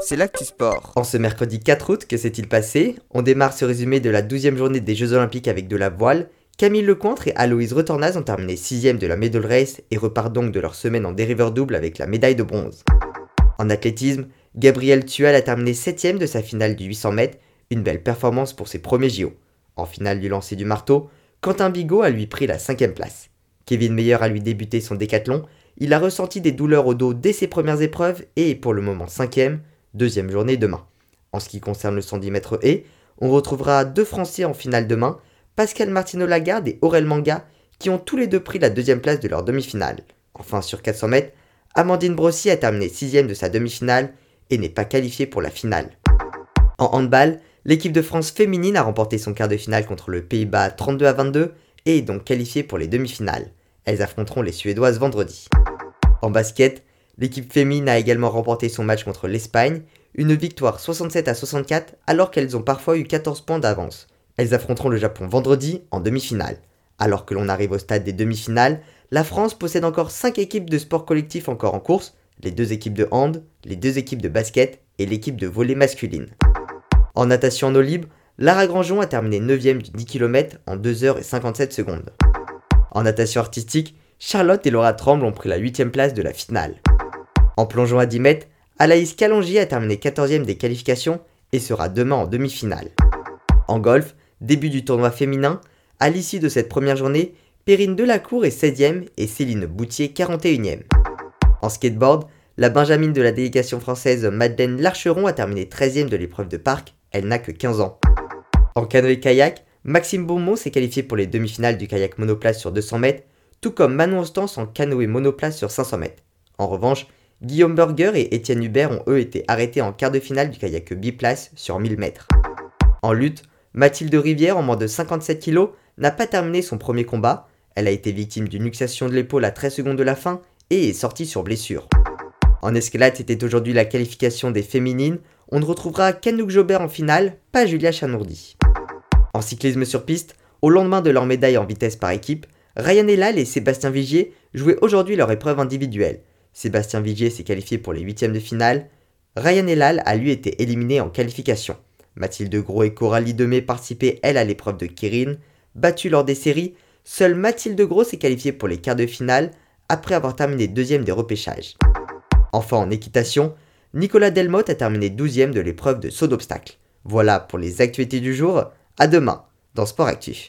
C'est l'actu sport. En ce mercredi 4 août, que s'est-il passé? On démarre ce résumé de la 12e journée des Jeux Olympiques avec de la voile. Camille Lecointre et Aloïse Retornaz ont terminé 6 de la medal race et repartent donc de leur semaine en dériveur double avec la médaille de bronze. En athlétisme, Gabriel Tual a terminé 7 de sa finale du 800 mètres, une belle performance pour ses premiers JO. En finale du lancer du marteau, Quentin Bigot a lui pris la 5 place. Kevin Meyer a lui débuté son décathlon il a ressenti des douleurs au dos dès ses premières épreuves et est pour le moment cinquième, deuxième journée demain. En ce qui concerne le 110 mètres et, on retrouvera deux Français en finale demain, Pascal Martino Lagarde et Aurel Manga, qui ont tous les deux pris la deuxième place de leur demi-finale. Enfin, sur 400 mètres, Amandine Brossy a terminé sixième de sa demi-finale et n'est pas qualifiée pour la finale. En handball, l'équipe de France féminine a remporté son quart de finale contre le Pays-Bas 32 à 22 et donc qualifiée pour les demi-finales. Elles affronteront les Suédoises vendredi. En basket, l'équipe féminine a également remporté son match contre l'Espagne, une victoire 67 à 64 alors qu'elles ont parfois eu 14 points d'avance. Elles affronteront le Japon vendredi en demi-finale. Alors que l'on arrive au stade des demi-finales, la France possède encore 5 équipes de sport collectif encore en course, les deux équipes de hand, les deux équipes de basket et l'équipe de volley masculine. En natation en eau libre, Lara Grandjean a terminé 9ème du 10 km en 2h57 secondes. En natation artistique, Charlotte et Laura Tremble ont pris la 8 place de la finale. En plongeant à 10 mètres, Alaïs Calongi a terminé 14e des qualifications et sera demain en demi-finale. En golf, début du tournoi féminin, à l'issue de cette première journée, Perrine Delacour est 16e et Céline Boutier 41e. En skateboard, la Benjamine de la délégation française Madeleine Larcheron a terminé 13e de l'épreuve de parc, elle n'a que 15 ans. En canoë-kayak, Maxime Beaumont s'est qualifié pour les demi-finales du kayak monoplace sur 200 mètres tout comme Manon Ostens en canoë monoplace sur 500 mètres. En revanche, Guillaume Burger et Étienne Hubert ont eux été arrêtés en quart de finale du kayak biplace sur 1000 mètres. En lutte, Mathilde Rivière, en moins de 57 kg, n'a pas terminé son premier combat. Elle a été victime d'une luxation de l'épaule à 13 secondes de la fin et est sortie sur blessure. En escalade, c'était aujourd'hui la qualification des féminines. On ne retrouvera Kanouk Jobert en finale, pas Julia Chanourdi. En cyclisme sur piste, au lendemain de leur médaille en vitesse par équipe, Ryan Elal et Sébastien Vigier jouaient aujourd'hui leur épreuve individuelle. Sébastien Vigier s'est qualifié pour les huitièmes de finale. Ryan Elal a lui été éliminé en qualification. Mathilde Gros et Coralie Demey participaient elle à l'épreuve de Kirin. Battue lors des séries, seule Mathilde Gros s'est qualifiée pour les quarts de finale après avoir terminé deuxième des repêchages. Enfin en équitation, Nicolas Delmotte a terminé douzième de l'épreuve de saut d'obstacle. Voilà pour les actualités du jour, à demain dans Sport Actif.